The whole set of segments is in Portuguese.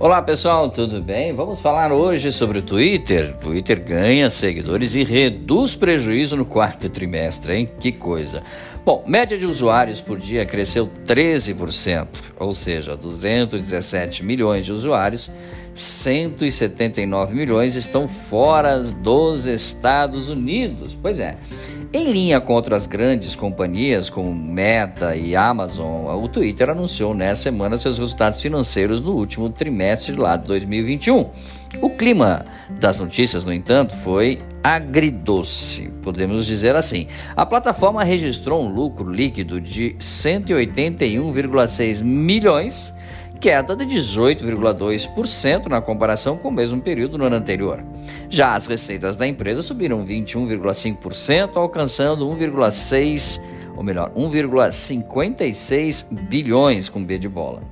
Olá pessoal, tudo bem? Vamos falar hoje sobre o Twitter. O Twitter ganha seguidores e reduz prejuízo no quarto trimestre, hein? Que coisa. Bom, média de usuários por dia cresceu 13%, ou seja, 217 milhões de usuários, 179 milhões estão fora dos Estados Unidos. Pois é. Em linha contra as grandes companhias como Meta e Amazon, o Twitter anunciou nessa semana seus resultados financeiros no último trimestre lá de 2021. O clima das notícias, no entanto, foi agridoce, podemos dizer assim. A plataforma registrou um lucro líquido de 181,6 milhões queda de 18,2% na comparação com o mesmo período no ano anterior. Já as receitas da empresa subiram 21,5%, alcançando 1,6, ou melhor, 1,56 bilhões com B de bola.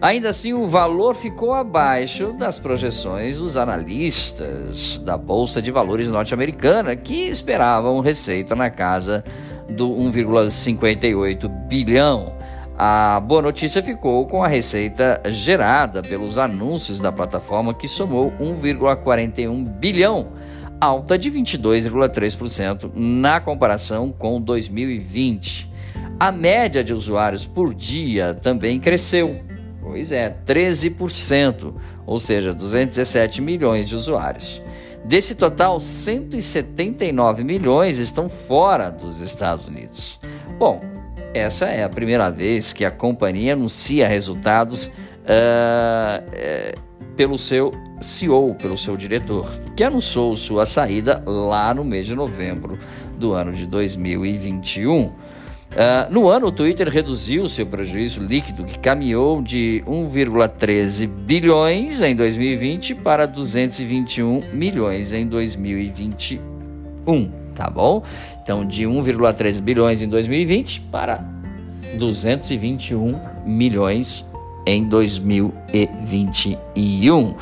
Ainda assim, o valor ficou abaixo das projeções dos analistas da Bolsa de Valores norte-americana, que esperavam receita na casa do 1,58 bilhão a boa notícia ficou com a receita gerada pelos anúncios da plataforma, que somou 1,41 bilhão, alta de 22,3% na comparação com 2020. A média de usuários por dia também cresceu, pois é, 13%, ou seja, 217 milhões de usuários. Desse total, 179 milhões estão fora dos Estados Unidos. Bom, essa é a primeira vez que a companhia anuncia resultados uh, pelo seu CEO, pelo seu diretor, que anunciou sua saída lá no mês de novembro do ano de 2021. Uh, eh, no ano, o Twitter reduziu seu prejuízo líquido, que caminhou de 1,13 bilhões em 2020 para 221 milhões em 2021 tá bom? Então, de 1,3 bilhões em 2020 para 221 milhões em 2021.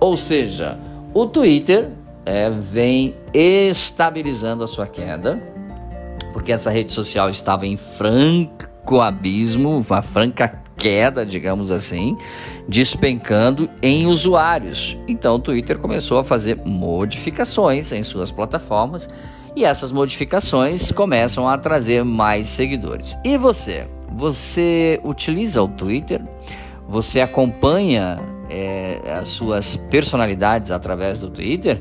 Ou seja, o Twitter é, vem estabilizando a sua queda, porque essa rede social estava em franco abismo, uma franca queda, digamos assim, despencando em usuários. Então o Twitter começou a fazer modificações em suas plataformas e essas modificações começam a trazer mais seguidores. E você? Você utiliza o Twitter? Você acompanha é, as suas personalidades através do Twitter?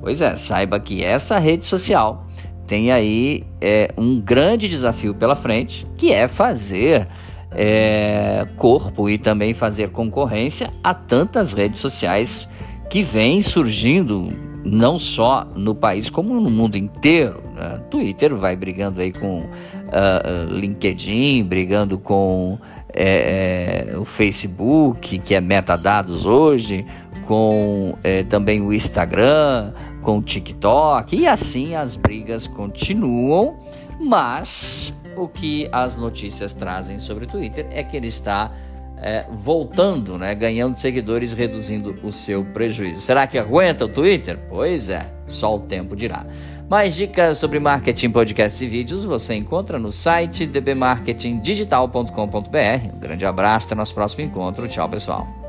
Pois é, saiba que essa rede social tem aí é, um grande desafio pela frente, que é fazer é, corpo e também fazer concorrência a tantas redes sociais que vêm surgindo não só no país como no mundo inteiro. Né? Twitter vai brigando aí com uh, LinkedIn, brigando com é, é, o Facebook, que é metadados hoje, com é, também o Instagram, com o TikTok, e assim as brigas continuam, mas o que as notícias trazem sobre o Twitter é que ele está é, voltando, né, ganhando seguidores, reduzindo o seu prejuízo. Será que aguenta o Twitter? Pois é, só o tempo dirá. Mais dicas sobre marketing, podcasts e vídeos você encontra no site dbmarketingdigital.com.br. Um grande abraço, até nosso próximo encontro. Tchau, pessoal.